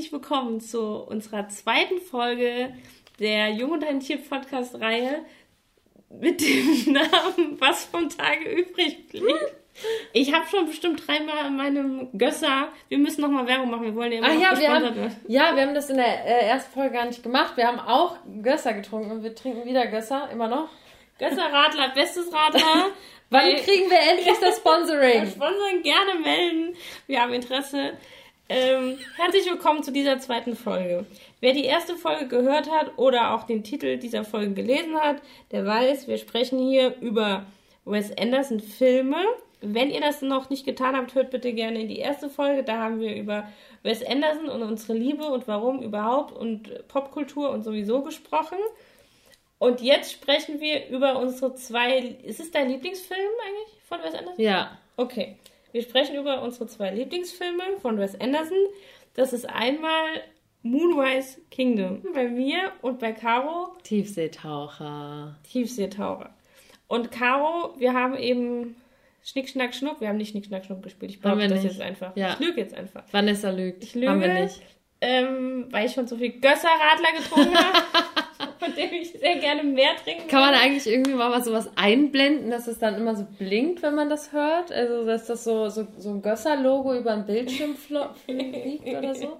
Herzlich willkommen zu unserer zweiten Folge der Jung und ein Tier Podcast Reihe mit dem Namen Was vom Tage übrig blieb. Ich habe schon bestimmt dreimal in meinem Gösser. Wir müssen nochmal Werbung machen. Wir wollen ja immer Ach noch ja, wir haben, ja, wir haben das in der äh, ersten Folge gar nicht gemacht. Wir haben auch Gösser getrunken und wir trinken wieder Gösser, immer noch. Gösser Radler, bestes Radler. Wann kriegen wir endlich das Sponsoring? Sponsoren gerne melden. Wir haben Interesse. Ähm, herzlich willkommen zu dieser zweiten Folge. Wer die erste Folge gehört hat oder auch den Titel dieser Folge gelesen hat, der weiß, wir sprechen hier über Wes Anderson Filme. Wenn ihr das noch nicht getan habt, hört bitte gerne in die erste Folge. Da haben wir über Wes Anderson und unsere Liebe und warum überhaupt und Popkultur und sowieso gesprochen. Und jetzt sprechen wir über unsere zwei. Ist es dein Lieblingsfilm eigentlich von Wes Anderson? Ja. Okay, wir sprechen über unsere zwei Lieblingsfilme von Wes Anderson. Das ist einmal Moonrise Kingdom bei mir und bei Caro Tiefseetaucher. Tiefseetaucher. Und Caro, wir haben eben Schnick, Schnack, Schnuck. Wir haben nicht Schnick, Schnack, Schnuck gespielt. Ich behaupte das nicht. jetzt einfach. Ja. Ich lüge jetzt einfach. Vanessa lügt. Ich lüge, Haben wir nicht. Ähm, weil ich schon so viel Gösserradler getrunken habe, von dem ich sehr gerne mehr trinken Kann man eigentlich irgendwie mal was sowas einblenden, dass es dann immer so blinkt, wenn man das hört? Also, dass das so, so, so ein Gösser-Logo über den Bildschirm fliegt oder so?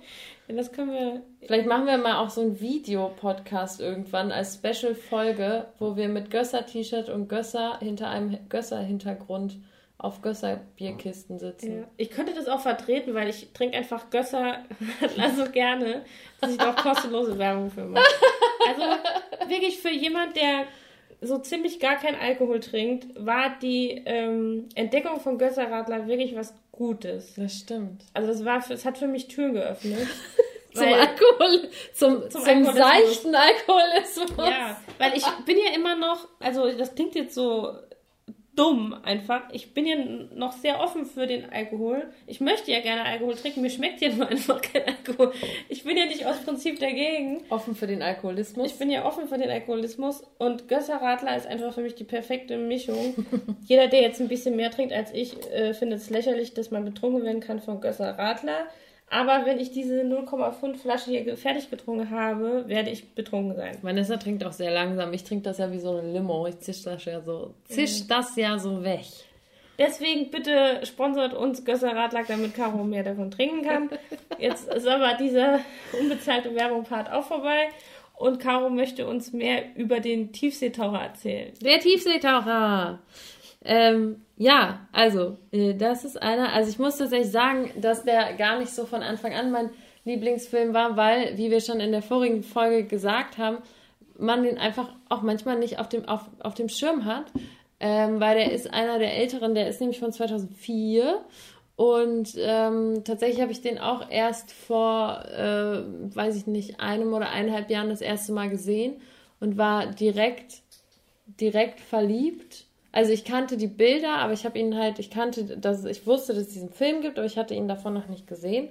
Ja, das können wir. Vielleicht machen wir mal auch so einen Videopodcast irgendwann als Special-Folge, wo wir mit Gösser-T-Shirt und Gösser hinter einem Gösser-Hintergrund auf Gösser-Bierkisten sitzen. Ja. Ich könnte das auch vertreten, weil ich trinke einfach Gösser so gerne, dass ich da auch kostenlose Werbung für mache. Also wirklich für jemand, der so ziemlich gar kein Alkohol trinkt, war die ähm, Entdeckung von Gösser Radler wirklich was Gutes. Das stimmt. Also es war, es hat für mich Türen geöffnet. Zum Alkohol, zum, Zum zum, Alkoholismus. seichten Alkoholismus. Ja, weil ich bin ja immer noch, also das klingt jetzt so dumm einfach. Ich bin ja noch sehr offen für den Alkohol. Ich möchte ja gerne Alkohol trinken, mir schmeckt ja nur einfach kein Alkohol. Ich bin ja nicht aus Prinzip dagegen. Offen für den Alkoholismus. Ich bin ja offen für den Alkoholismus und Gösser Radler ist einfach für mich die perfekte Mischung. Jeder, der jetzt ein bisschen mehr trinkt als ich, äh, findet es lächerlich, dass man betrunken werden kann von Gösser Radler. Aber wenn ich diese 0,5 Flasche hier fertig getrunken habe, werde ich betrunken sein. Vanessa trinkt auch sehr langsam. Ich trinke das ja wie so eine Limo. Ich zisch das ja so, zisch das ja so weg. Deswegen bitte sponsert uns Gösser Radler, damit Caro mehr davon trinken kann. Jetzt ist aber dieser unbezahlte Werbung-Part auch vorbei. Und Caro möchte uns mehr über den Tiefseetaucher erzählen. Der Tiefseetaucher. Ähm, ja, also, äh, das ist einer. Also, ich muss tatsächlich sagen, dass der gar nicht so von Anfang an mein Lieblingsfilm war, weil, wie wir schon in der vorigen Folge gesagt haben, man den einfach auch manchmal nicht auf dem, auf, auf dem Schirm hat. Ähm, weil der ist einer der älteren, der ist nämlich von 2004. Und ähm, tatsächlich habe ich den auch erst vor, äh, weiß ich nicht, einem oder eineinhalb Jahren das erste Mal gesehen und war direkt direkt verliebt. Also ich kannte die Bilder, aber ich habe ihn halt, ich kannte, dass ich wusste, dass es diesen Film gibt, aber ich hatte ihn davon noch nicht gesehen.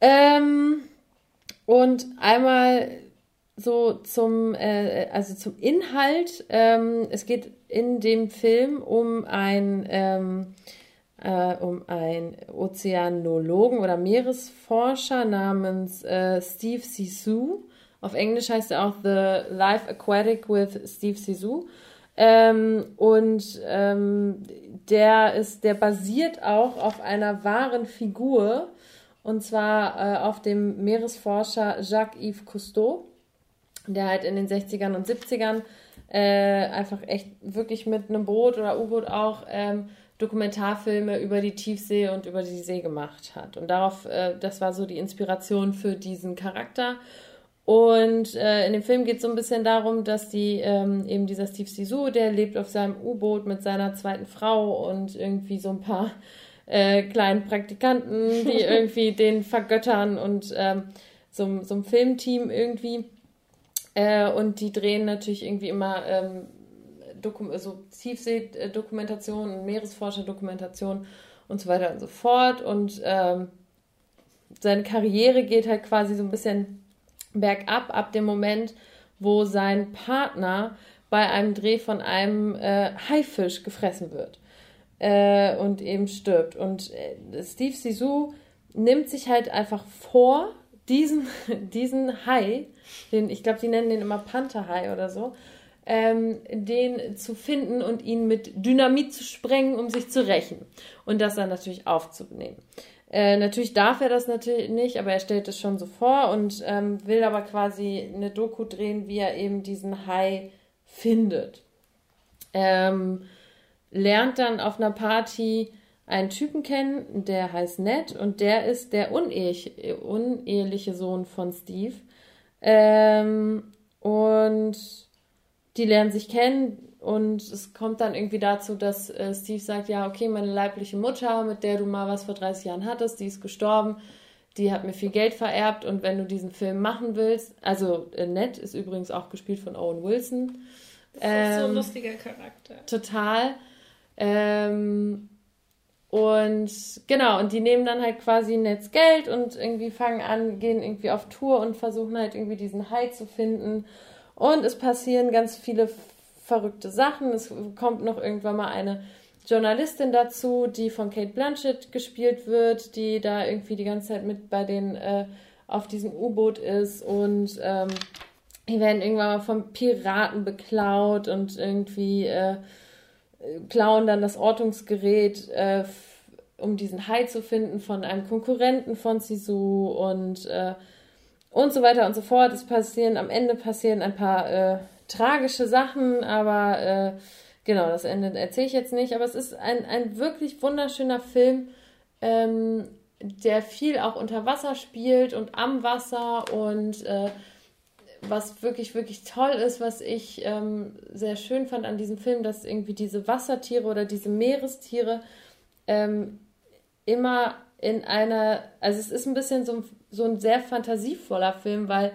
Ähm, und einmal so zum, äh, also zum Inhalt. Ähm, es geht in dem Film um ein ähm, äh, um einen Ozeanologen oder Meeresforscher namens äh, Steve Sisu. Auf Englisch heißt er auch The Life Aquatic with Steve Sisu. Ähm, und ähm, der ist, der basiert auch auf einer wahren Figur, und zwar äh, auf dem Meeresforscher Jacques-Yves Cousteau, der halt in den 60ern und 70ern äh, einfach echt wirklich mit einem Boot oder U-Boot auch ähm, Dokumentarfilme über die Tiefsee und über die See gemacht hat. Und darauf, äh, das war so die Inspiration für diesen Charakter. Und äh, in dem Film geht es so ein bisschen darum, dass die ähm, eben dieser Steve Sisu, der lebt auf seinem U-Boot mit seiner zweiten Frau und irgendwie so ein paar äh, kleinen Praktikanten, die irgendwie den vergöttern und ähm, so, so ein Filmteam irgendwie. Äh, und die drehen natürlich irgendwie immer ähm, Dokum so Tiefsee-Dokumentation und Meeresforscher-Dokumentation und so weiter und so fort. Und ähm, seine Karriere geht halt quasi so ein bisschen bergab ab dem Moment, wo sein Partner bei einem Dreh von einem äh, Haifisch gefressen wird äh, und eben stirbt. Und äh, Steve Sisu nimmt sich halt einfach vor, diesen, diesen Hai, den, ich glaube, die nennen den immer Pantherhai oder so, ähm, den zu finden und ihn mit Dynamit zu sprengen, um sich zu rächen. Und das dann natürlich aufzunehmen. Äh, natürlich darf er das natürlich nicht, aber er stellt es schon so vor und ähm, will aber quasi eine Doku drehen, wie er eben diesen Hai findet. Ähm, lernt dann auf einer Party einen Typen kennen, der heißt Ned und der ist der uneheliche, uneheliche Sohn von Steve. Ähm, und die lernen sich kennen und es kommt dann irgendwie dazu, dass äh, Steve sagt, ja, okay, meine leibliche Mutter, mit der du mal was vor 30 Jahren hattest, die ist gestorben, die hat mir viel Geld vererbt und wenn du diesen Film machen willst, also äh, Ned ist übrigens auch gespielt von Owen Wilson. Das ähm, ist so ein ähm, lustiger Charakter. Total. Ähm, und genau, und die nehmen dann halt quasi Neds Geld und irgendwie fangen an, gehen irgendwie auf Tour und versuchen halt irgendwie diesen Hai zu finden. Und es passieren ganz viele verrückte Sachen. Es kommt noch irgendwann mal eine Journalistin dazu, die von Kate Blanchett gespielt wird, die da irgendwie die ganze Zeit mit bei den äh, auf diesem U-Boot ist und ähm, die werden irgendwann mal vom Piraten beklaut und irgendwie äh, klauen dann das Ortungsgerät, äh, um diesen Hai zu finden von einem Konkurrenten von Sisu und äh, und so weiter und so fort. Es passieren am Ende passieren ein paar äh, tragische Sachen, aber äh, genau, das Ende erzähle ich jetzt nicht. Aber es ist ein, ein wirklich wunderschöner Film, ähm, der viel auch unter Wasser spielt und am Wasser und äh, was wirklich, wirklich toll ist, was ich ähm, sehr schön fand an diesem Film, dass irgendwie diese Wassertiere oder diese Meerestiere ähm, immer in einer, also es ist ein bisschen so, so ein sehr fantasievoller Film, weil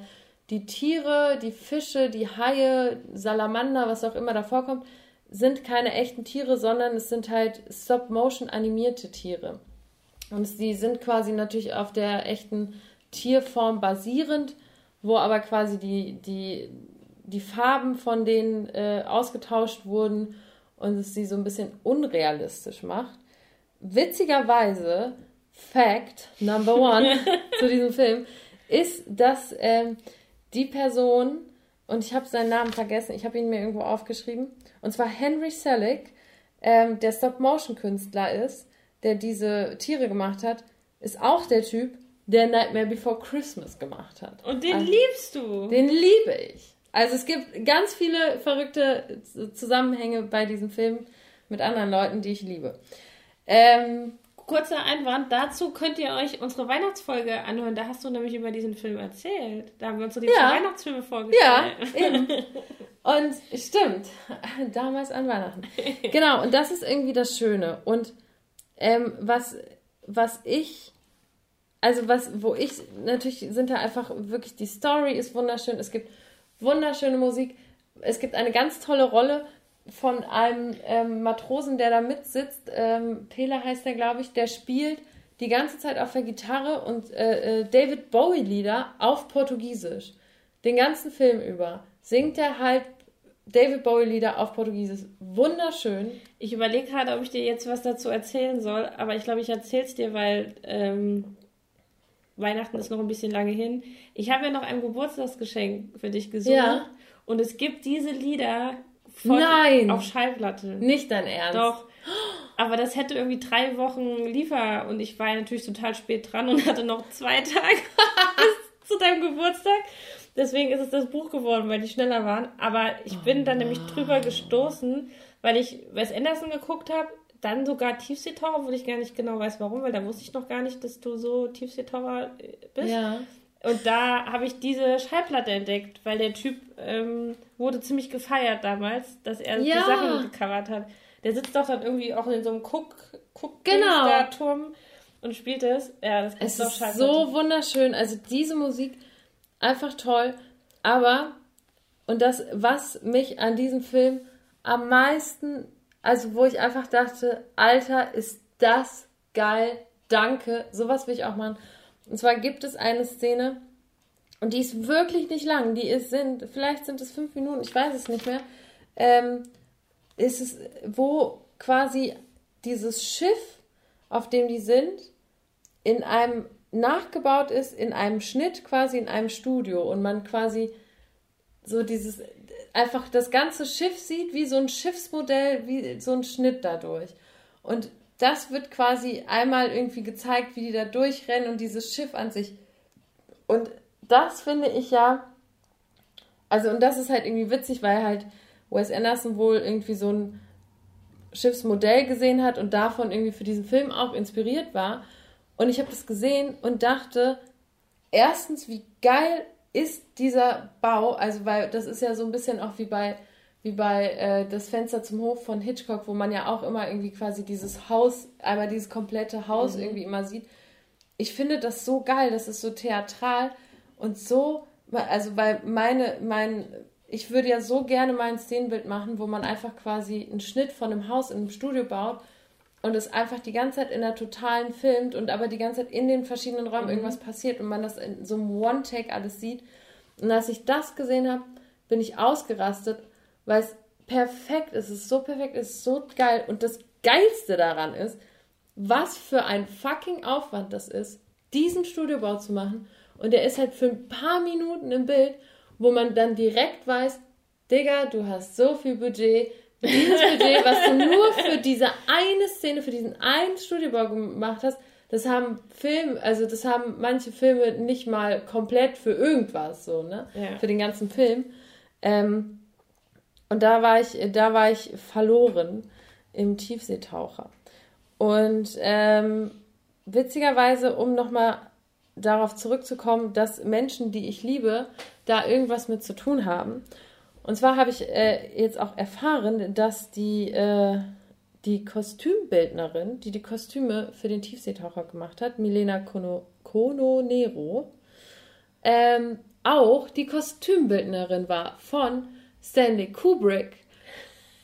die Tiere, die Fische, die Haie, Salamander, was auch immer da vorkommt, sind keine echten Tiere, sondern es sind halt Stop-Motion animierte Tiere. Und sie sind quasi natürlich auf der echten Tierform basierend, wo aber quasi die, die, die Farben von denen äh, ausgetauscht wurden und es sie so ein bisschen unrealistisch macht. Witzigerweise, Fact Number One zu diesem Film, ist, dass ähm, die Person, und ich habe seinen Namen vergessen, ich habe ihn mir irgendwo aufgeschrieben, und zwar Henry Selick, ähm, der Stop-Motion-Künstler ist, der diese Tiere gemacht hat, ist auch der Typ, der Nightmare Before Christmas gemacht hat. Und den also, liebst du. Den liebe ich. Also es gibt ganz viele verrückte Zusammenhänge bei diesem Film mit anderen Leuten, die ich liebe. Ähm, kurzer Einwand, dazu könnt ihr euch unsere Weihnachtsfolge anhören. Da hast du nämlich über diesen Film erzählt. Da haben wir uns so die ja. Weihnachtsfilme vorgestellt. Ja, eben. Und stimmt, damals an Weihnachten. Genau, und das ist irgendwie das Schöne. Und ähm, was, was ich, also was, wo ich, natürlich sind da einfach wirklich, die Story ist wunderschön, es gibt wunderschöne Musik, es gibt eine ganz tolle Rolle von einem ähm, Matrosen, der da mitsitzt, ähm, Pela heißt der, glaube ich, der spielt die ganze Zeit auf der Gitarre und äh, äh, David Bowie-Lieder auf Portugiesisch. Den ganzen Film über singt er halt David Bowie-Lieder auf Portugiesisch. Wunderschön. Ich überlege gerade, ob ich dir jetzt was dazu erzählen soll, aber ich glaube, ich erzähle es dir, weil ähm, Weihnachten ist noch ein bisschen lange hin. Ich habe ja noch ein Geburtstagsgeschenk für dich gesucht. Ja. Und es gibt diese Lieder Nein! Auf Schallplatte. Nicht dein Ernst. Doch. Aber das hätte irgendwie drei Wochen Liefer und ich war natürlich total spät dran und hatte noch zwei Tage bis zu deinem Geburtstag. Deswegen ist es das Buch geworden, weil die schneller waren. Aber ich bin oh dann nämlich drüber gestoßen, weil ich Wes Anderson geguckt habe, dann sogar Tiefseetaucher, wo ich gar nicht genau weiß, warum, weil da wusste ich noch gar nicht, dass du so Tiefseetaucher bist. Ja. Und da habe ich diese Schallplatte entdeckt, weil der Typ ähm, wurde ziemlich gefeiert damals, dass er ja. die Sachen gecovert hat. Der sitzt doch dann irgendwie auch in so einem Cook, Cook genau. Turm und spielt es. Ja, das es ist Schallplatte. so wunderschön. Also diese Musik einfach toll. Aber und das, was mich an diesem Film am meisten, also wo ich einfach dachte, Alter, ist das geil, danke, sowas will ich auch machen. Und zwar gibt es eine Szene, und die ist wirklich nicht lang. Die ist, sind, vielleicht sind es fünf Minuten, ich weiß es nicht mehr. Ähm, ist es, wo quasi dieses Schiff, auf dem die sind, in einem nachgebaut ist, in einem Schnitt quasi in einem Studio und man quasi so dieses einfach das ganze Schiff sieht, wie so ein Schiffsmodell, wie so ein Schnitt dadurch. Und das wird quasi einmal irgendwie gezeigt, wie die da durchrennen und dieses Schiff an sich. Und das finde ich ja, also und das ist halt irgendwie witzig, weil halt Wes Anderson wohl irgendwie so ein Schiffsmodell gesehen hat und davon irgendwie für diesen Film auch inspiriert war. Und ich habe das gesehen und dachte, erstens, wie geil ist dieser Bau, also weil das ist ja so ein bisschen auch wie bei wie bei äh, das Fenster zum Hof von Hitchcock, wo man ja auch immer irgendwie quasi dieses Haus, einmal dieses komplette Haus mhm. irgendwie immer sieht. Ich finde das so geil, das ist so theatral und so, also weil meine, mein, ich würde ja so gerne mal ein Szenenbild machen, wo man einfach quasi einen Schnitt von einem Haus in einem Studio baut und es einfach die ganze Zeit in der totalen filmt und aber die ganze Zeit in den verschiedenen Räumen mhm. irgendwas passiert und man das in so einem One-Take alles sieht. Und als ich das gesehen habe, bin ich ausgerastet weil es perfekt ist. Es ist so perfekt, es ist so geil. Und das Geilste daran ist, was für ein fucking Aufwand das ist, diesen Studiobau zu machen. Und der ist halt für ein paar Minuten im Bild, wo man dann direkt weiß, Digga, du hast so viel Budget. Dieses Budget, was du nur für diese eine Szene, für diesen einen Studiobau gemacht hast, das haben Filme, also das haben manche Filme nicht mal komplett für irgendwas so, ne? Ja. Für den ganzen Film. Ähm, und da war ich, da war ich verloren im Tiefseetaucher. Und ähm, witzigerweise, um nochmal darauf zurückzukommen, dass Menschen, die ich liebe, da irgendwas mit zu tun haben. Und zwar habe ich äh, jetzt auch erfahren, dass die, äh, die Kostümbildnerin, die die Kostüme für den Tiefseetaucher gemacht hat, Milena Kono, Kono Nero, ähm, auch die Kostümbildnerin war von Stanley Kubrick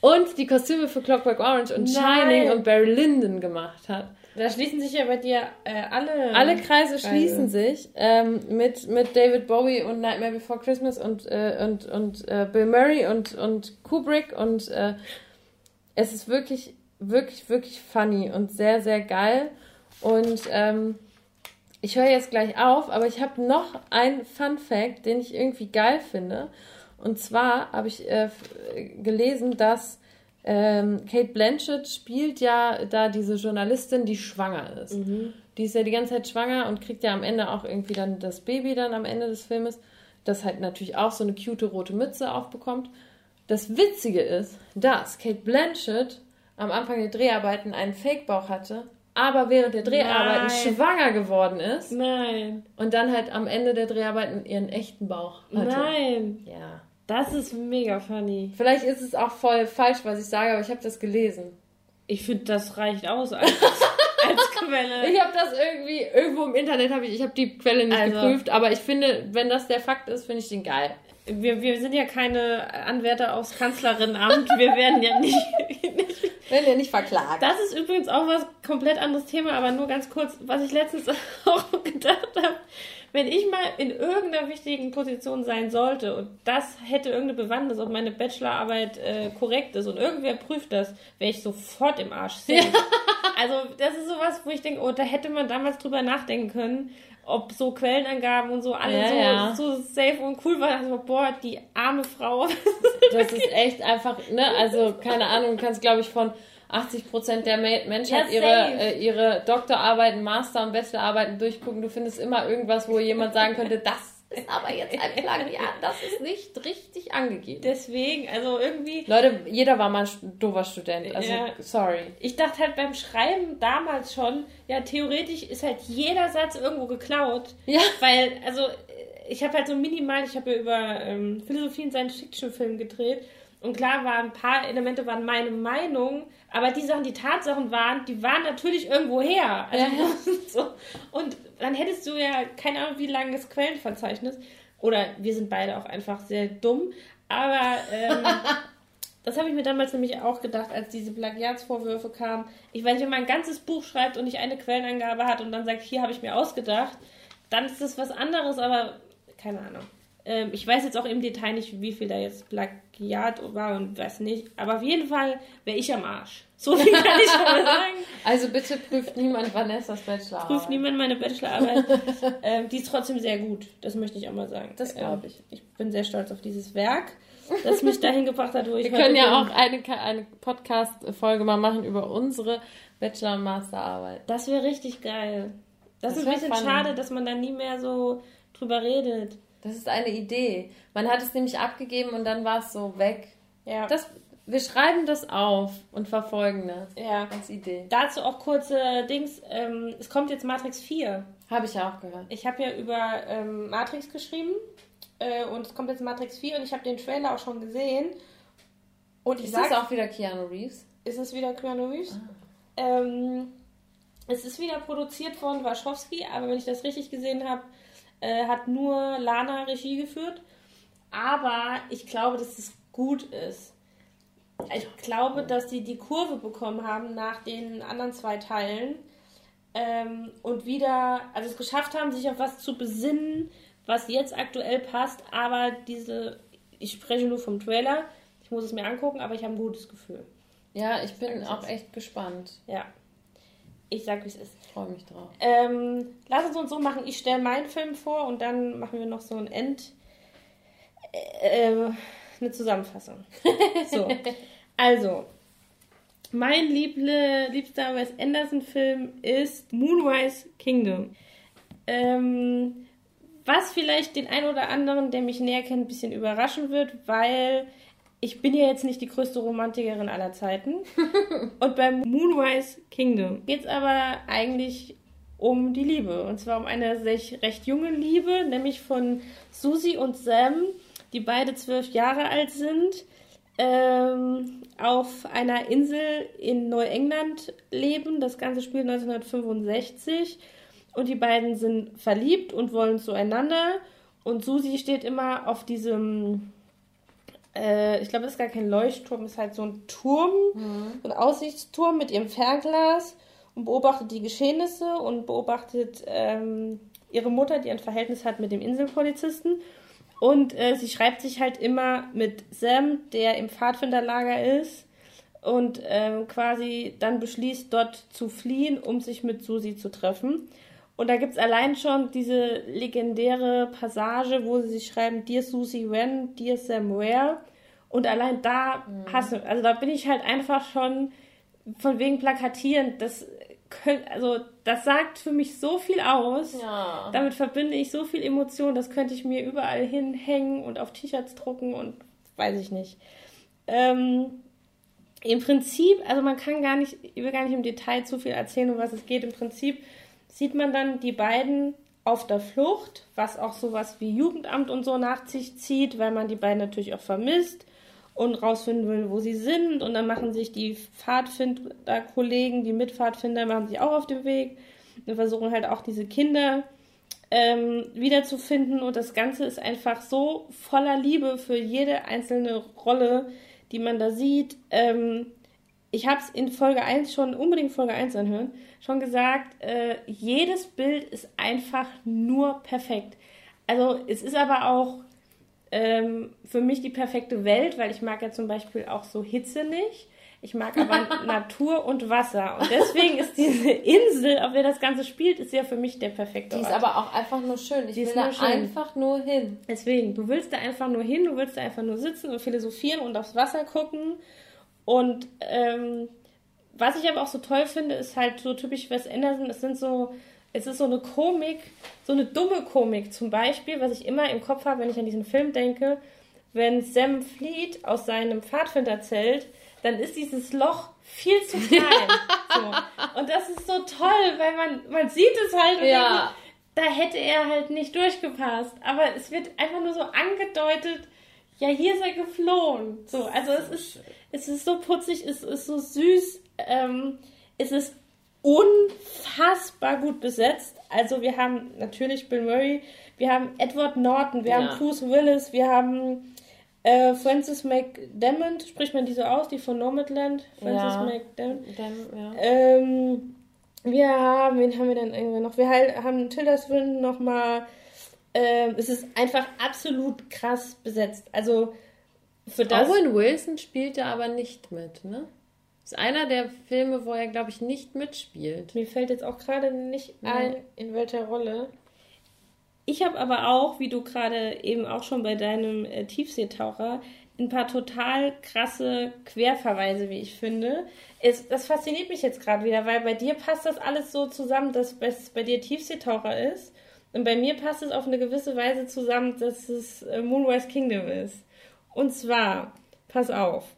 und die Kostüme für Clockwork Orange und Nein. Shining und Barry Lyndon gemacht hat. Da schließen sich ja bei dir äh, alle. Alle Kreise schließen sich ähm, mit, mit David Bowie und Nightmare Before Christmas und, äh, und, und äh, Bill Murray und, und Kubrick und äh, es ist wirklich, wirklich, wirklich funny und sehr, sehr geil. Und ähm, ich höre jetzt gleich auf, aber ich habe noch einen Fun Fact, den ich irgendwie geil finde. Und zwar habe ich äh, gelesen, dass ähm, Kate Blanchett spielt ja da diese Journalistin, die schwanger ist. Mhm. Die ist ja die ganze Zeit schwanger und kriegt ja am Ende auch irgendwie dann das Baby dann am Ende des Filmes, das halt natürlich auch so eine cute rote Mütze aufbekommt. Das Witzige ist, dass Kate Blanchett am Anfang der Dreharbeiten einen Fake-Bauch hatte, aber während der Dreharbeiten Nein. schwanger geworden ist. Nein. Und dann halt am Ende der Dreharbeiten ihren echten Bauch hatte. Nein. Ja. Das ist mega funny. Vielleicht ist es auch voll falsch, was ich sage, aber ich habe das gelesen. Ich finde, das reicht aus als, als Quelle. Ich habe das irgendwie, irgendwo im Internet habe ich, ich habe die Quelle nicht also, geprüft, aber ich finde, wenn das der Fakt ist, finde ich den geil. Wir, wir sind ja keine Anwärter aufs Kanzlerinnenamt. Wir werden ja nicht, nicht werden ja nicht verklagt. Das ist übrigens auch was komplett anderes Thema, aber nur ganz kurz, was ich letztens auch gedacht habe wenn ich mal in irgendeiner wichtigen Position sein sollte und das hätte irgendeine Bewandtnis, ob meine Bachelorarbeit äh, korrekt ist und irgendwer prüft das, wäre ich sofort im Arsch. Ja. Also das ist sowas, wo ich denke, oh, da hätte man damals drüber nachdenken können, ob so Quellenangaben und so alle ja, so, ja. so safe und cool waren. Also, boah, die arme Frau. das ist echt einfach, ne, also keine Ahnung, du kannst glaube ich von 80 Prozent der Menschheit ja, ihre, äh, ihre Doktorarbeiten, Master- und Bachelorarbeiten durchgucken. Du findest immer irgendwas, wo jemand sagen könnte, das ist aber jetzt ein Plagiat, das ist nicht richtig angegeben. Deswegen, also irgendwie. Leute, jeder war mal ein doofer Student, also ja, sorry. Ich dachte halt beim Schreiben damals schon, ja, theoretisch ist halt jeder Satz irgendwo geklaut. Ja. Weil, also, ich habe halt so minimal, ich habe ja über ähm, Philosophie in Science-Fiction-Filmen gedreht und klar waren ein paar Elemente waren meine Meinung, aber die Sachen, die Tatsachen waren, die waren natürlich irgendwo her. Also ja. so. Und dann hättest du ja keine Ahnung, wie langes Quellenverzeichnis. Oder wir sind beide auch einfach sehr dumm. Aber ähm, das habe ich mir damals nämlich auch gedacht, als diese Plagiatsvorwürfe kamen. Ich weiß nicht, wenn man ein ganzes Buch schreibt und nicht eine Quellenangabe hat und dann sagt, hier habe ich mir ausgedacht, dann ist das was anderes, aber keine Ahnung. Ähm, ich weiß jetzt auch im Detail nicht, wie viel da jetzt Plagiat war und was nicht. Aber auf jeden Fall wäre ich am Arsch. So viel kann ich schon mal sagen. Also bitte prüft niemand Vanessas Bachelorarbeit. Prüft niemand meine Bachelorarbeit. ähm, die ist trotzdem sehr gut. Das möchte ich auch mal sagen. Das glaube ich. Ähm, ich bin sehr stolz auf dieses Werk, das mich dahin gebracht hat, wo ich Wir können ja auch eine, eine Podcast-Folge mal machen über unsere Bachelor- und Masterarbeit. Das wäre richtig geil. Das, das ist ein bisschen funny. schade, dass man da nie mehr so drüber redet. Das ist eine Idee. Man hat es nämlich abgegeben und dann war es so weg. Ja. Das, wir schreiben das auf und verfolgen das. Ja. Als Idee. Dazu auch kurze Dings. Ähm, es kommt jetzt Matrix 4. Habe ich ja auch gehört. Ich habe ja über ähm, Matrix geschrieben äh, und es kommt jetzt Matrix 4 und ich habe den Trailer auch schon gesehen. Und ich ist sag, das auch wieder Keanu Reeves? Ist es wieder Keanu Reeves? Ah. Ähm, es ist wieder produziert von Warschowski, aber wenn ich das richtig gesehen habe, äh, hat nur Lana Regie geführt. Aber ich glaube, dass es gut ist. Ich glaube, dass sie die Kurve bekommen haben nach den anderen zwei Teilen ähm, und wieder, also es geschafft haben, sich auf was zu besinnen, was jetzt aktuell passt. Aber diese, ich spreche nur vom Trailer, ich muss es mir angucken, aber ich habe ein gutes Gefühl. Ja, ich bin auch echt gespannt. Ja. Ich sag, wie es ist. Freue mich drauf. Ähm, lass uns uns so machen. Ich stelle meinen Film vor und dann machen wir noch so ein End. Äh, eine Zusammenfassung. so. Also, mein lieble, liebster Wes Anderson-Film ist Moonrise Kingdom. Ähm, was vielleicht den einen oder anderen, der mich näher kennt, ein bisschen überraschen wird, weil ich bin ja jetzt nicht die größte Romantikerin aller Zeiten. und beim Moonrise Kingdom geht es aber eigentlich um die Liebe. Und zwar um eine recht junge Liebe, nämlich von Susie und Sam, die beide zwölf Jahre alt sind, ähm, auf einer Insel in Neuengland leben. Das Ganze spielt 1965. Und die beiden sind verliebt und wollen zueinander. Und Susie steht immer auf diesem äh, ich glaube, das ist gar kein Leuchtturm, ist halt so ein Turm, mhm. ein Aussichtsturm mit ihrem Fernglas und beobachtet die Geschehnisse und beobachtet ähm, ihre Mutter, die ein Verhältnis hat mit dem Inselpolizisten. Und äh, sie schreibt sich halt immer mit Sam, der im Pfadfinderlager ist und ähm, quasi dann beschließt, dort zu fliehen, um sich mit Susi zu treffen. Und da gibt es allein schon diese legendäre Passage, wo sie sich schreiben, Dear Susie When, Dear Sam Where. Und allein da mhm. hasse, also da bin ich halt einfach schon von wegen plakatieren, das könnt, also das sagt für mich so viel aus. Ja. Damit verbinde ich so viel Emotion, das könnte ich mir überall hinhängen und auf T-Shirts drucken und weiß ich nicht. Ähm, Im Prinzip, also man kann gar nicht, ich will gar nicht im Detail zu viel erzählen, um was es geht. Im Prinzip sieht man dann die beiden auf der Flucht, was auch sowas wie Jugendamt und so nach sich zieht, weil man die beiden natürlich auch vermisst und rausfinden will, wo sie sind. Und dann machen sich die Pfadfinder-Kollegen, die Mitpfadfinder, machen sich auch auf den Weg und versuchen halt auch diese Kinder ähm, wiederzufinden. Und das Ganze ist einfach so voller Liebe für jede einzelne Rolle, die man da sieht. Ähm, ich habe es in Folge 1 schon, unbedingt Folge 1 anhören, schon gesagt, äh, jedes Bild ist einfach nur perfekt. Also es ist aber auch ähm, für mich die perfekte Welt, weil ich mag ja zum Beispiel auch so Hitze nicht. Ich mag aber Natur und Wasser. Und deswegen ist diese Insel, auf der das Ganze spielt, ist ja für mich der perfekte Ort. Die ist aber auch einfach nur schön. Ich die will da schön. einfach nur hin. Deswegen, du willst da einfach nur hin, du willst da einfach nur sitzen und philosophieren und aufs Wasser gucken und ähm, was ich aber auch so toll finde, ist halt so typisch Wes Anderson, es sind so, es ist so eine Komik, so eine dumme Komik zum Beispiel, was ich immer im Kopf habe, wenn ich an diesen Film denke, wenn Sam flieht aus seinem Pfadfinderzelt, dann ist dieses Loch viel zu klein. so. Und das ist so toll, weil man, man sieht es halt und ja. denkt, da hätte er halt nicht durchgepasst. Aber es wird einfach nur so angedeutet, ja, hier ist er geflohen. So, also es ist, es ist so putzig, es ist so süß, ähm, es ist unfassbar gut besetzt. Also wir haben natürlich Bill Murray, wir haben Edward Norton, wir ja. haben Bruce Willis, wir haben äh, Francis McDermott, spricht man die so aus, die von Nomadland? Francis ja. McDermott. Ja. Ähm, wir haben, wen haben wir denn irgendwie noch? Wir haben Tilda Swinton nochmal Ähm, es ist einfach absolut krass besetzt. Also für das. Owen Wilson spielt da aber nicht mit, ne? Ist einer der Filme, wo er, glaube ich, nicht mitspielt. Mir fällt jetzt auch gerade nicht ein, in welcher Rolle. Ich habe aber auch, wie du gerade eben auch schon bei deinem äh, Tiefseetaucher, ein paar total krasse Querverweise, wie ich finde. Es, das fasziniert mich jetzt gerade wieder, weil bei dir passt das alles so zusammen, dass es bei dir Tiefseetaucher ist. Und bei mir passt es auf eine gewisse Weise zusammen, dass es äh, Moonrise Kingdom ist. Und zwar, pass auf,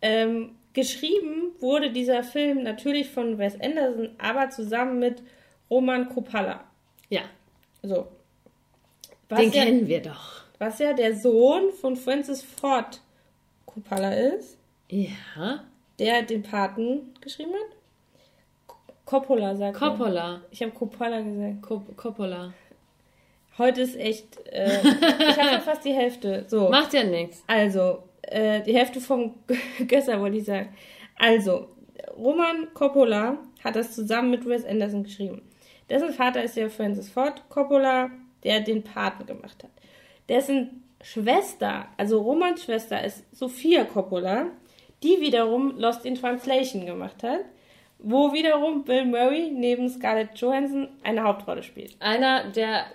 ähm, geschrieben wurde dieser Film natürlich von Wes Anderson, aber zusammen mit Roman Kopala. Ja. So. Was Den ja, kennen wir doch. Was ja der Sohn von Francis Ford Kopala ist. Ja. Der den Paten geschrieben hat. Coppola sagt Coppola. Er. Ich habe Coppola gesagt. Cop Coppola. Heute ist echt. Äh, ich habe fast die Hälfte. So. Macht ja nichts. Also, äh, die Hälfte vom Gösser wollte ich sagen. Also, Roman Coppola hat das zusammen mit Wes Anderson geschrieben. Dessen Vater ist ja Francis Ford Coppola, der den Paten gemacht hat. Dessen Schwester, also Romans Schwester, ist Sophia Coppola, die wiederum Lost in Translation gemacht hat wo wiederum Bill Murray neben Scarlett Johansson eine Hauptrolle spielt. Einer der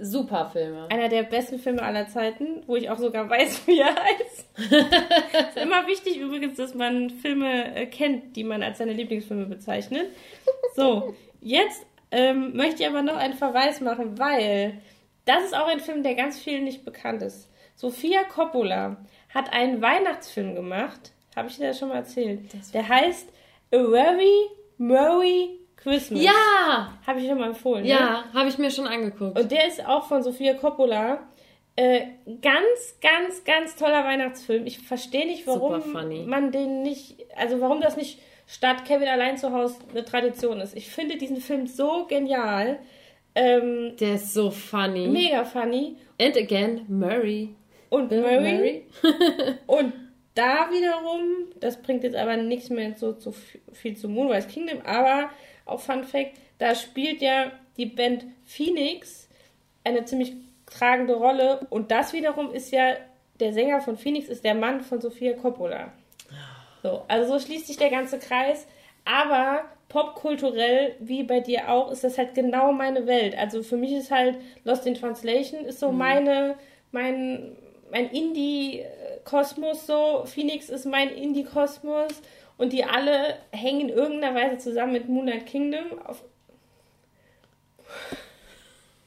super Filme. Einer der besten Filme aller Zeiten, wo ich auch sogar weiß, wie er heißt. ist immer wichtig übrigens, dass man Filme äh, kennt, die man als seine Lieblingsfilme bezeichnet. So, jetzt ähm, möchte ich aber noch einen Verweis machen, weil das ist auch ein Film, der ganz vielen nicht bekannt ist. Sofia Coppola hat einen Weihnachtsfilm gemacht, habe ich dir das schon mal erzählt. Der heißt A Very Merry Christmas. Ja! Habe ich schon mal empfohlen. Ja, ne? habe ich mir schon angeguckt. Und der ist auch von Sofia Coppola. Äh, ganz, ganz, ganz toller Weihnachtsfilm. Ich verstehe nicht, warum man den nicht, also warum das nicht statt Kevin allein zu Hause eine Tradition ist. Ich finde diesen Film so genial. Ähm, der ist so funny. Mega funny. And again, Murray. Und Murray. Murray. und da wiederum, das bringt jetzt aber nichts mehr so zu viel zu Moonrise Kingdom, aber auch Fun Fact, da spielt ja die Band Phoenix eine ziemlich tragende Rolle und das wiederum ist ja, der Sänger von Phoenix ist der Mann von Sofia Coppola. So, also so schließt sich der ganze Kreis, aber popkulturell, wie bei dir auch, ist das halt genau meine Welt. Also für mich ist halt Lost in Translation ist so mhm. meine, mein, mein Indie-Kosmos so. Phoenix ist mein Indie-Kosmos. Und die alle hängen in irgendeiner Weise zusammen mit Moonlight Kingdom auf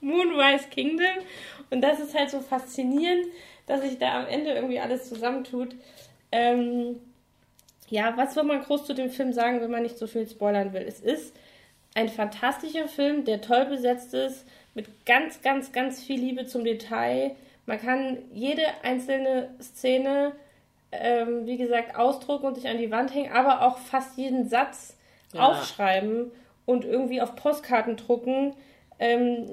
Moonrise Kingdom. Und das ist halt so faszinierend, dass sich da am Ende irgendwie alles zusammentut. Ähm, ja, was soll man groß zu dem Film sagen, wenn man nicht so viel spoilern will? Es ist ein fantastischer Film, der toll besetzt ist, mit ganz, ganz, ganz viel Liebe zum Detail. Man kann jede einzelne Szene, ähm, wie gesagt, ausdrucken und sich an die Wand hängen, aber auch fast jeden Satz ja. aufschreiben und irgendwie auf Postkarten drucken. Ähm,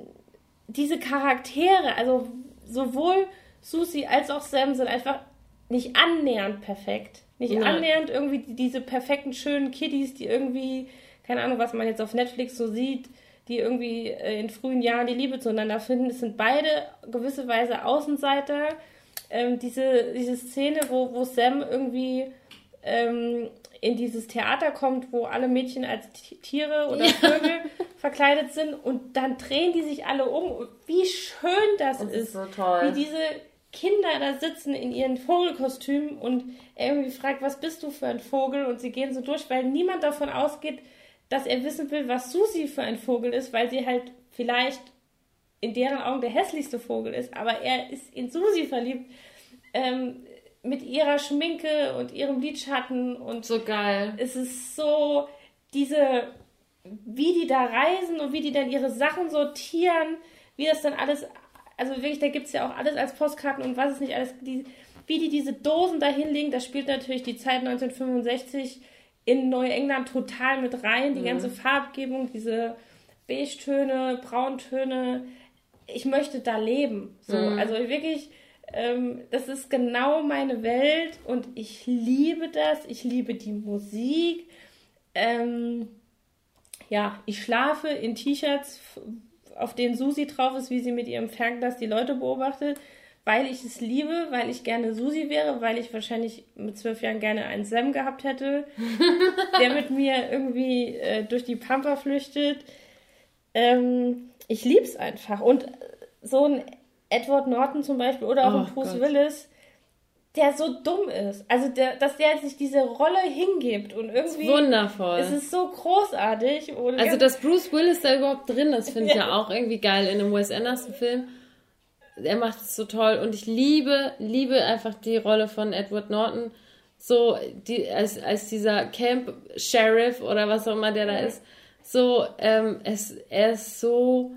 diese Charaktere, also sowohl Susi als auch Sam sind einfach nicht annähernd perfekt. Nicht Nein. annähernd irgendwie diese perfekten, schönen Kiddies, die irgendwie, keine Ahnung, was man jetzt auf Netflix so sieht, die irgendwie äh, in frühen Jahren die Liebe zueinander finden. Es sind beide gewisse Weise Außenseiter. Ähm, diese, diese Szene, wo, wo Sam irgendwie ähm, in dieses Theater kommt, wo alle Mädchen als Tiere oder Vögel verkleidet sind und dann drehen die sich alle um. Wie schön das, das ist. ist so toll. Wie diese Kinder da sitzen in ihren Vogelkostümen und er irgendwie fragt, was bist du für ein Vogel? Und sie gehen so durch, weil niemand davon ausgeht, dass er wissen will, was Susi für ein Vogel ist, weil sie halt vielleicht in deren Augen der hässlichste Vogel ist, aber er ist in Susi verliebt. Ähm, mit ihrer Schminke und ihrem Lidschatten und so geil. Es ist so diese, wie die da reisen und wie die dann ihre Sachen sortieren, wie das dann alles, also wirklich, da gibt es ja auch alles als Postkarten und was es nicht alles, die, wie die diese Dosen da hinlegen, das spielt natürlich die Zeit 1965 in Neuengland total mit rein. Die mhm. ganze Farbgebung, diese Beige-Töne, Brauntöne. Ich möchte da leben. So, mhm. also wirklich, ähm, das ist genau meine Welt und ich liebe das. Ich liebe die Musik. Ähm, ja, ich schlafe in T-Shirts auf den Susi drauf ist, wie sie mit ihrem Fernglas die Leute beobachtet, weil ich es liebe, weil ich gerne Susi wäre, weil ich wahrscheinlich mit zwölf Jahren gerne einen Sam gehabt hätte, der mit mir irgendwie äh, durch die Pampa flüchtet. Ähm, ich lieb's einfach. Und so ein Edward Norton zum Beispiel oder auch Oh ein Bruce Gott. Willis, der so dumm ist. Also der, dass der sich diese Rolle hingibt und irgendwie Wundervoll. es ist so großartig. Also, dass Bruce Willis da überhaupt drin ist, finde ich ja Ja. auch irgendwie geil in einem Wes Anderson-Film. Er macht es so toll und ich liebe, liebe einfach die Rolle von Edward Norton. So, die, als, als dieser Camp-Sheriff oder was auch immer der da ist. So, ähm, es, er ist so,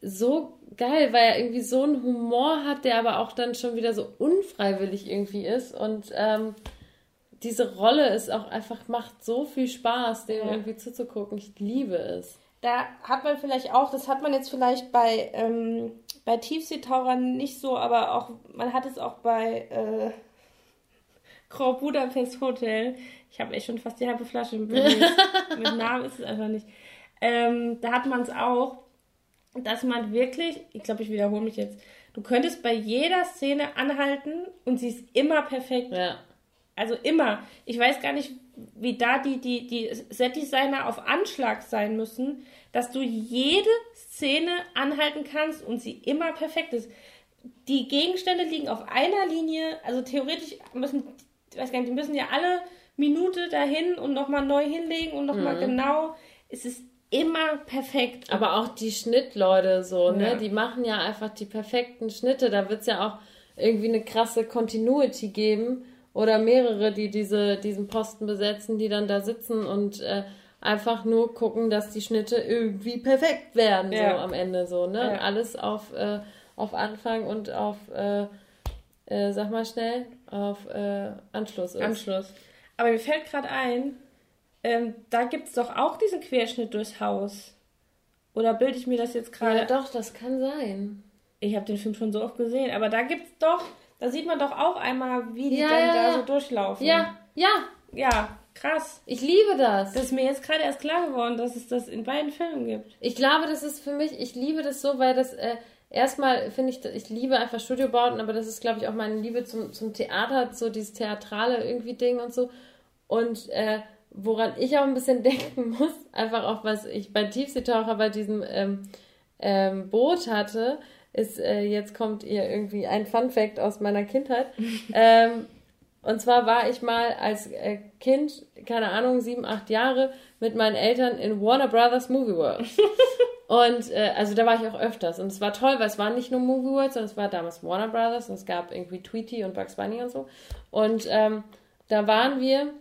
so geil, weil er irgendwie so einen Humor hat, der aber auch dann schon wieder so unfreiwillig irgendwie ist. Und ähm, diese Rolle ist auch einfach, macht so viel Spaß, dem Ja. irgendwie zuzugucken. Ich liebe es. Da hat man vielleicht auch, das hat man jetzt vielleicht bei, ähm, bei Tiefseetauchern nicht so, aber auch, man hat es auch bei äh, Grand Budapest Hotel. Ich habe echt schon fast die halbe Flasche im Blut. Mit Namen ist es einfach nicht. Ähm, da hat man es auch, dass man wirklich, ich glaube, ich wiederhole mich jetzt, du könntest bei jeder Szene anhalten und sie ist immer perfekt. Ja. Also immer. Ich weiß gar nicht, wie da die, die, die Set-Designer auf Anschlag sein müssen, dass du jede Szene anhalten kannst und sie immer perfekt ist. Die Gegenstände liegen auf einer Linie, also theoretisch müssen, ich weiß gar nicht, die müssen ja alle Minute dahin und nochmal neu hinlegen und nochmal Mhm. genau. Es ist immer perfekt. Aber auch die Schnittleute so, ne? Ja. Die machen ja einfach die perfekten Schnitte. Da wird es ja auch irgendwie eine krasse Continuity geben. Oder mehrere, die diese, diesen Posten besetzen, die dann da sitzen und äh, einfach nur gucken, dass die Schnitte irgendwie perfekt werden, Ja. so am Ende so, ne? Ja. Alles auf, äh, auf Anfang und auf, äh, äh, sag mal schnell, auf äh, Anschluss ist. Anschluss. Aber mir fällt gerade ein, ähm, da gibt es doch auch diesen Querschnitt durchs Haus. Oder bilde ich mir das jetzt gerade Ja, doch, das kann sein. Ich habe den Film schon so oft gesehen, aber da gibt's doch, da sieht man doch auch einmal, wie die Ja, dann ja, da ja. so durchlaufen. Ja, ja, Ja, krass. ich liebe das. Das ist mir jetzt gerade erst klar geworden, dass es das in beiden Filmen gibt. Ich glaube, das ist für mich, ich liebe das so, weil das äh, erstmal finde ich, ich liebe einfach Studiobauten, aber das ist, glaube ich, auch meine Liebe zum, zum Theater, so dieses theatrale irgendwie Ding und so. Und äh, woran ich auch ein bisschen denken muss, einfach auch was ich bei Tiefseetaucher bei diesem ähm, ähm, Boot hatte, ist, äh, jetzt kommt ihr irgendwie ein Fun Fact aus meiner Kindheit. ähm, und zwar war ich mal als äh, Kind, keine Ahnung, sieben, acht Jahre, mit meinen Eltern in Warner Brothers Movie World. und äh, also da war ich auch öfters. Und es war toll, weil es war nicht nur Movie World, sondern es war damals Warner Brothers und es gab irgendwie Tweety und Bugs Bunny und so. Und ähm, da waren wir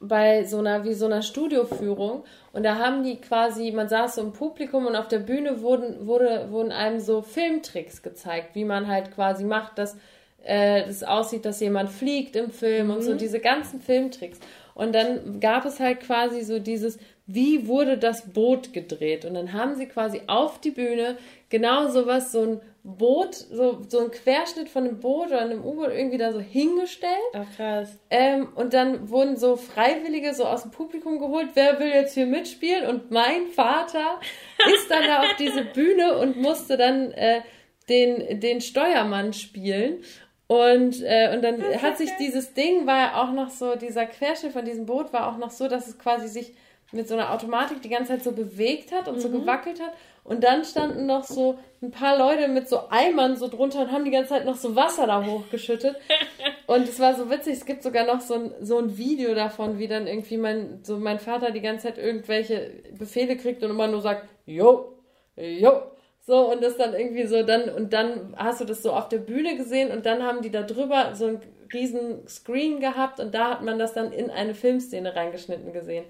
bei so einer, wie so einer Studioführung und da haben die quasi, man saß so im Publikum und auf der Bühne wurden, wurde, wurden einem so Filmtricks gezeigt, wie man halt quasi macht, dass äh, es aussieht, dass jemand fliegt im Film und so diese ganzen Filmtricks. Und dann gab es halt quasi so dieses, wie wurde das Boot gedreht? Und dann haben sie quasi auf die Bühne genau sowas, so ein Boot, so, so ein Querschnitt von einem Boot oder einem U-Boot irgendwie da so hingestellt. Ach krass. Ähm, und dann wurden so Freiwillige so aus dem Publikum geholt, wer will jetzt hier mitspielen? Und mein Vater ist dann da auf diese Bühne und musste dann äh, den, den Steuermann spielen. Und, äh, und dann hat sich dieses Ding, war ja auch noch so, dieser Querschnitt von diesem Boot war auch noch so, dass es quasi sich mit so einer Automatik die ganze Zeit so bewegt hat und so gewackelt hat. Und dann standen noch so ein paar Leute mit so Eimern so drunter und haben die ganze Zeit noch so Wasser da hochgeschüttet. Und es war so witzig, es gibt sogar noch so ein, so ein Video davon, wie dann irgendwie mein, so mein Vater die ganze Zeit irgendwelche Befehle kriegt und immer nur sagt, jo, jo. So, und das dann irgendwie so dann, und dann hast du das so auf der Bühne gesehen und dann haben die da drüber so einen riesen Screen gehabt und da hat man das dann in eine Filmszene reingeschnitten gesehen.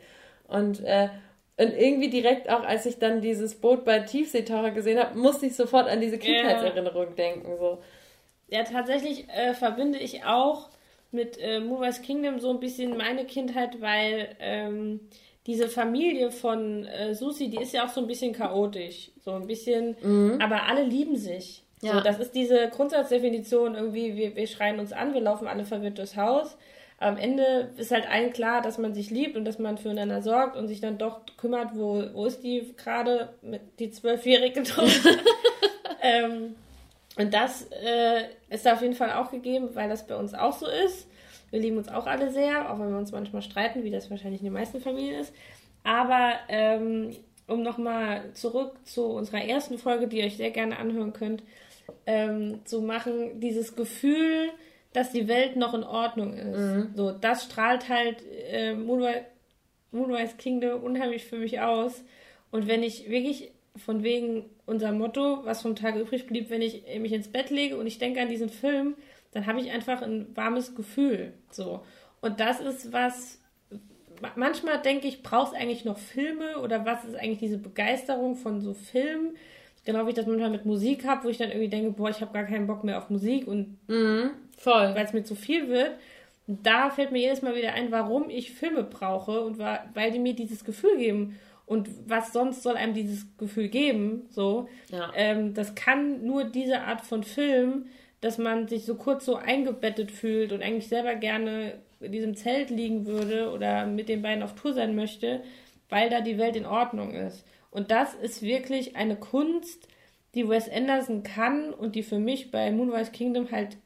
Und, äh, und irgendwie direkt auch, als ich dann dieses Boot bei Tiefseetaucher gesehen habe, musste ich sofort an diese Kindheitserinnerung denken. So. Ja, tatsächlich äh, verbinde ich auch mit äh, Moonrise Kingdom so ein bisschen meine Kindheit, weil ähm, diese Familie von äh, Susi, die ist ja auch so ein bisschen chaotisch. So ein bisschen, aber alle lieben sich. So, Ja. das ist diese Grundsatzdefinition irgendwie, wir, wir schreien uns an, wir laufen alle verwirrt durchs Haus, am Ende ist halt allen klar, dass man sich liebt und dass man füreinander sorgt und sich dann doch kümmert, wo, wo ist die gerade mit die zwölfjährige ähm, und das äh, ist da auf jeden Fall auch gegeben, weil das bei uns auch so ist. Wir lieben uns auch alle sehr, auch wenn wir uns manchmal streiten, wie das wahrscheinlich in den meisten Familien ist. Aber ähm, um nochmal zurück zu unserer ersten Folge, die ihr euch sehr gerne anhören könnt, ähm, zu machen, dieses Gefühl, dass die Welt noch in Ordnung ist. Mhm. So, das strahlt halt äh, Moonrise, Moonrise Kingdom unheimlich für mich aus. Und wenn ich wirklich von wegen unser Motto, was vom Tag übrig blieb, wenn ich mich ins Bett lege und ich denke an diesen Film, dann habe ich einfach ein warmes Gefühl. So. Und das ist was, manchmal denke ich, brauchst eigentlich noch Filme oder was ist eigentlich diese Begeisterung von so Filmen? Genau wie ich das manchmal mit Musik habe, wo ich dann irgendwie denke, boah, ich habe gar keinen Bock mehr auf Musik und mhm, voll, weil es mir zu viel wird. da fällt mir jedes Mal wieder ein, warum ich Filme brauche und weil die mir dieses Gefühl geben. Und was sonst soll einem dieses Gefühl geben? So, ja. ähm, das kann nur diese Art von Film, dass man sich so kurz so eingebettet fühlt und eigentlich selber gerne in diesem Zelt liegen würde oder mit den beiden auf Tour sein möchte, weil da die Welt in Ordnung ist. Und das ist wirklich eine Kunst, die Wes Anderson kann und die für mich bei Moonrise Kingdom halt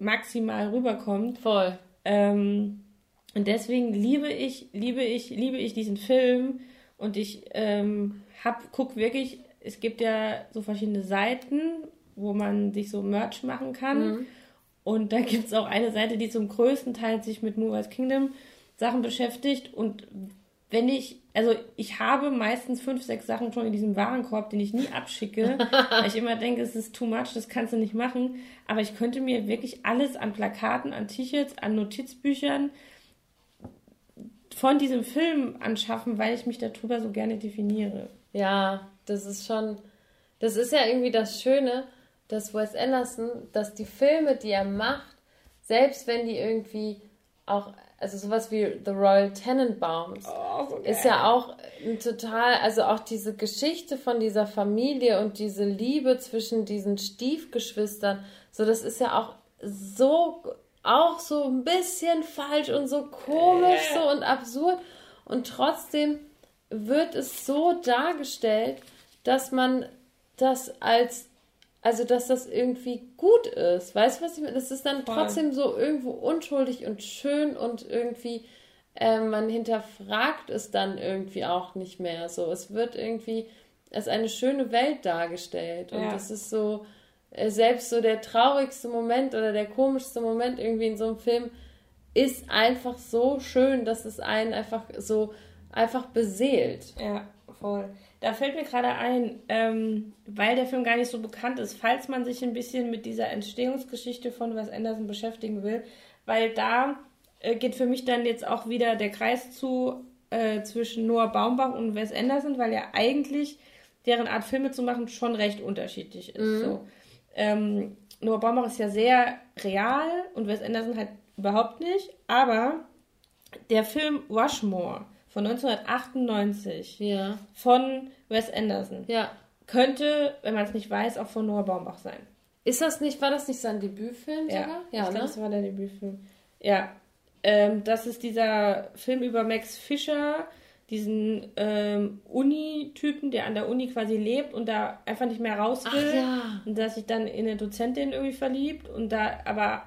maximal rüberkommt. Voll. Ähm, und deswegen liebe ich, liebe ich, liebe ich diesen Film und ich ähm, hab, guck wirklich, es gibt ja so verschiedene Seiten, wo man sich so Merch machen kann. Mhm. Und da gibt es auch eine Seite, die zum größten Teil sich mit Moonrise Kingdom Sachen beschäftigt. Und wenn ich, also ich habe meistens fünf, sechs Sachen schon in diesem Warenkorb, den ich nie abschicke, weil ich immer denke, es ist too much, das kannst du nicht machen. Aber ich könnte mir wirklich alles an Plakaten, an T-Shirts, an Notizbüchern von diesem Film anschaffen, weil ich mich darüber so gerne definiere. Ja, das ist schon, das ist ja irgendwie das Schöne, dass Wes Anderson, dass die Filme, die er macht, selbst wenn die irgendwie auch also sowas wie The Royal Tenenbaums oh, so ist ja auch ein total, also auch diese Geschichte von dieser Familie und diese Liebe zwischen diesen Stiefgeschwistern, so das ist ja auch so auch so ein bisschen falsch und so komisch so und absurd. Und trotzdem wird es so dargestellt, dass man das als also dass das irgendwie gut ist. Weißt du, was ich meine? Das ist dann Voll. trotzdem so irgendwo unschuldig und schön und irgendwie, äh, man hinterfragt es dann irgendwie auch nicht mehr. So, es wird irgendwie als eine schöne Welt dargestellt. Und ja. das ist so, äh, selbst so der traurigste Moment oder der komischste Moment irgendwie in so einem Film ist einfach so schön, dass es einen einfach so einfach beseelt. Ja, voll. Da fällt mir gerade ein, ähm, weil der Film gar nicht so bekannt ist, falls man sich ein bisschen mit dieser Entstehungsgeschichte von Wes Anderson beschäftigen will, weil da äh, geht für mich dann jetzt auch wieder der Kreis zu äh, zwischen Noah Baumbach und Wes Anderson, weil ja eigentlich deren Art Filme zu machen schon recht unterschiedlich ist. Mhm. So. Ähm, Noah Baumbach ist ja sehr real und Wes Anderson halt überhaupt nicht, aber der Film Rushmore von 1998 ja. von Wes Anderson. Ja. Könnte, wenn man es nicht weiß, auch von Noah Baumbach sein. Ist das nicht, war das nicht sein Debütfilm ja, sogar? Ja, ich ne? das war der Debütfilm. Ja. Ähm, das ist dieser Film über Max Fischer, diesen ähm, Uni-Typen, der an der Uni quasi lebt und da einfach nicht mehr raus will. Ach, ja. Und dass sich dann in eine Dozentin irgendwie verliebt und da aber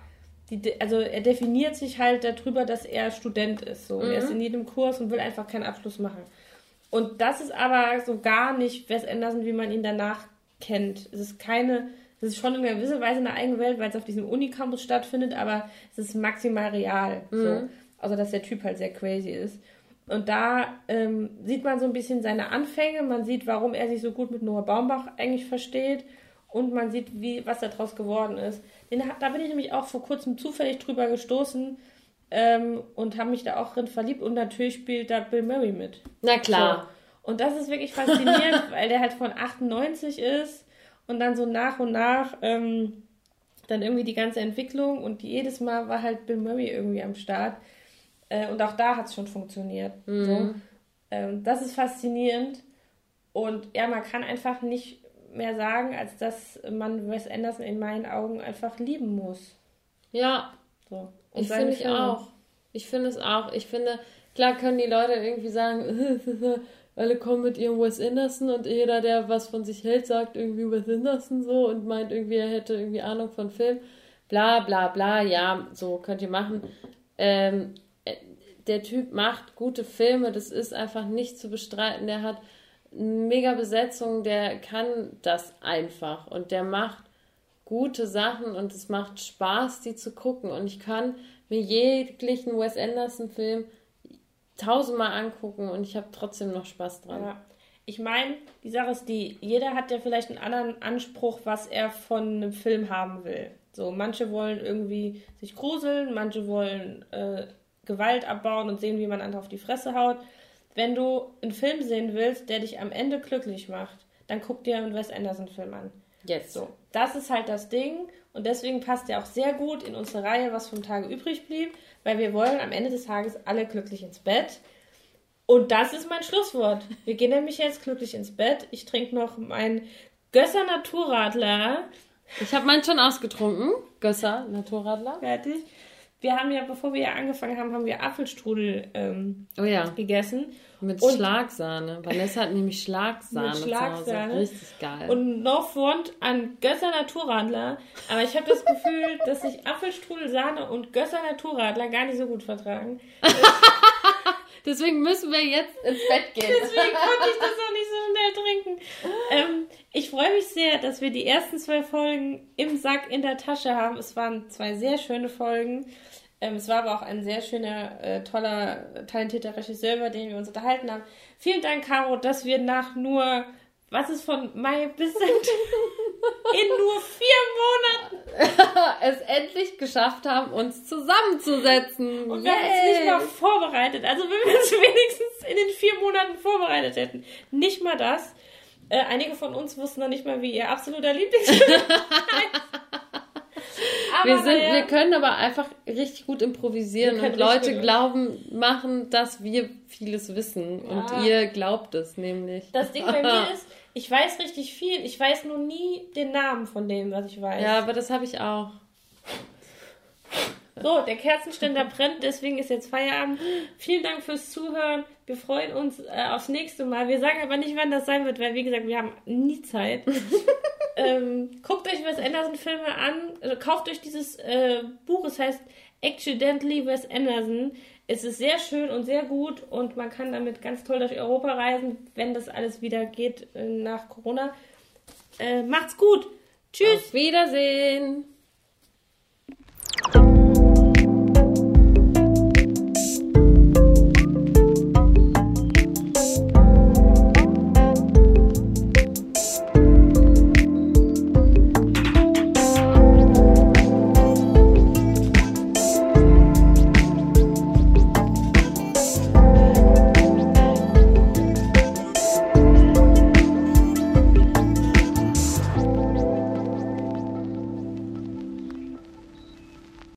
die, also er definiert sich halt darüber, dass er Student ist. So. Mhm. Er ist in jedem Kurs und will einfach keinen Abschluss machen. Und das ist aber so gar nicht Wes Anderson, wie man ihn danach kennt. Es ist keine, es ist schon in gewisser Weise eine eigene Welt, weil es auf diesem Unicampus stattfindet, aber es ist maximal real. Mhm. So. Also, dass der Typ halt sehr crazy ist. Und da ähm, sieht man so ein bisschen seine Anfänge, man sieht, warum er sich so gut mit Noah Baumbach eigentlich versteht und man sieht, wie, was daraus geworden ist. Den, da bin ich nämlich auch vor kurzem zufällig drüber gestoßen ähm, und habe mich da auch drin verliebt. Und natürlich spielt da Bill Murray mit. Na klar. So. Und das ist wirklich faszinierend, weil der halt von 98 ist und dann so nach und nach ähm, dann irgendwie die ganze Entwicklung und jedes Mal war halt Bill Murray irgendwie am Start. Äh, und auch da hat es schon funktioniert. Mhm. So. Ähm, das ist faszinierend. Und ja, man kann einfach nicht mehr sagen, als dass man Wes Anderson in meinen Augen einfach lieben muss. Ja, so. ich finde ich auch. Ich finde es auch. Ich finde, klar können die Leute irgendwie sagen, alle kommen mit ihrem Wes Anderson und jeder, der was von sich hält, sagt irgendwie Wes Anderson so und meint irgendwie, er hätte irgendwie Ahnung von Film. Bla bla bla, ja, so könnt ihr machen. Ähm, äh, der Typ macht gute Filme, das ist einfach nicht zu bestreiten. Der hat mega Besetzung, der kann das einfach und der macht gute Sachen und es macht Spaß, die zu gucken. Und ich kann mir jeglichen Wes Anderson-Film tausendmal angucken und ich habe trotzdem noch Spaß dran. Ja. Ich meine, die Sache ist die, jeder hat ja vielleicht einen anderen Anspruch, was er von einem Film haben will. So, manche wollen irgendwie sich gruseln, manche wollen äh, Gewalt abbauen und sehen, wie man andere auf die Fresse haut. Wenn du einen Film sehen willst, der dich am Ende glücklich macht, dann guck dir einen Wes Anderson-Film an. Jetzt. So, das ist halt das Ding und deswegen passt er auch sehr gut in unsere Reihe, was vom Tage übrig blieb, weil wir wollen am Ende des Tages alle glücklich ins Bett. Und das ist mein Schlusswort. Wir gehen nämlich jetzt glücklich ins Bett. Ich trinke noch meinen Gösser Naturradler. Ich habe meinen schon ausgetrunken. Gösser Naturradler. Fertig. Wir haben ja, bevor wir ja angefangen haben, haben wir Apfelstrudel ähm, oh ja. gegessen. Mit und Schlagsahne. Vanessa hat nämlich Schlagsahne. Mit Schlagsahne. Richtig geil. Und no front an Gösser Naturradler. Aber ich habe das Gefühl, dass sich Apfelstrudel, Sahne und Gösser Naturradler gar nicht so gut vertragen. Deswegen müssen wir jetzt ins Bett gehen. Deswegen konnte ich das auch nicht so schnell trinken. Ähm, ich freue mich sehr, dass wir die ersten zwei Folgen im Sack in der Tasche haben. Es waren zwei sehr schöne Folgen. Ähm, es war aber auch ein sehr schöner, äh, toller, talentierter Regisseur, über den wir uns unterhalten haben. Vielen Dank, Caro, dass wir nach nur, was ist von Mai bis September, in nur vier Monaten es endlich geschafft haben, uns zusammenzusetzen. Und wir haben uns nicht mal vorbereitet. Also wenn wir uns wenigstens in den vier Monaten vorbereitet hätten. Nicht mal das. Äh, einige von uns wussten noch nicht mal, wie ihr absoluter Lieblingsfilm heißt wir, sind, ja. wir können aber einfach richtig gut improvisieren und Leute glauben, machen, dass wir vieles wissen. Ja. Und ihr glaubt es nämlich. Das Ding bei mir ist, ich weiß richtig viel. Ich weiß nur nie den Namen von dem, was ich weiß. Ja, aber das habe ich auch. So, der Kerzenständer brennt, deswegen ist jetzt Feierabend. Vielen Dank fürs Zuhören. Wir freuen uns äh, aufs nächste Mal. Wir sagen aber nicht, wann das sein wird, weil, wie gesagt, wir haben nie Zeit. ähm, guckt euch Wes Anderson-Filme an. Also, kauft euch dieses äh, Buch. Es heißt Accidentally Wes Anderson. Es ist sehr schön und sehr gut und man kann damit ganz toll durch Europa reisen, wenn das alles wieder geht äh, nach Corona. Äh, macht's gut. Tschüss. Auf Wiedersehen.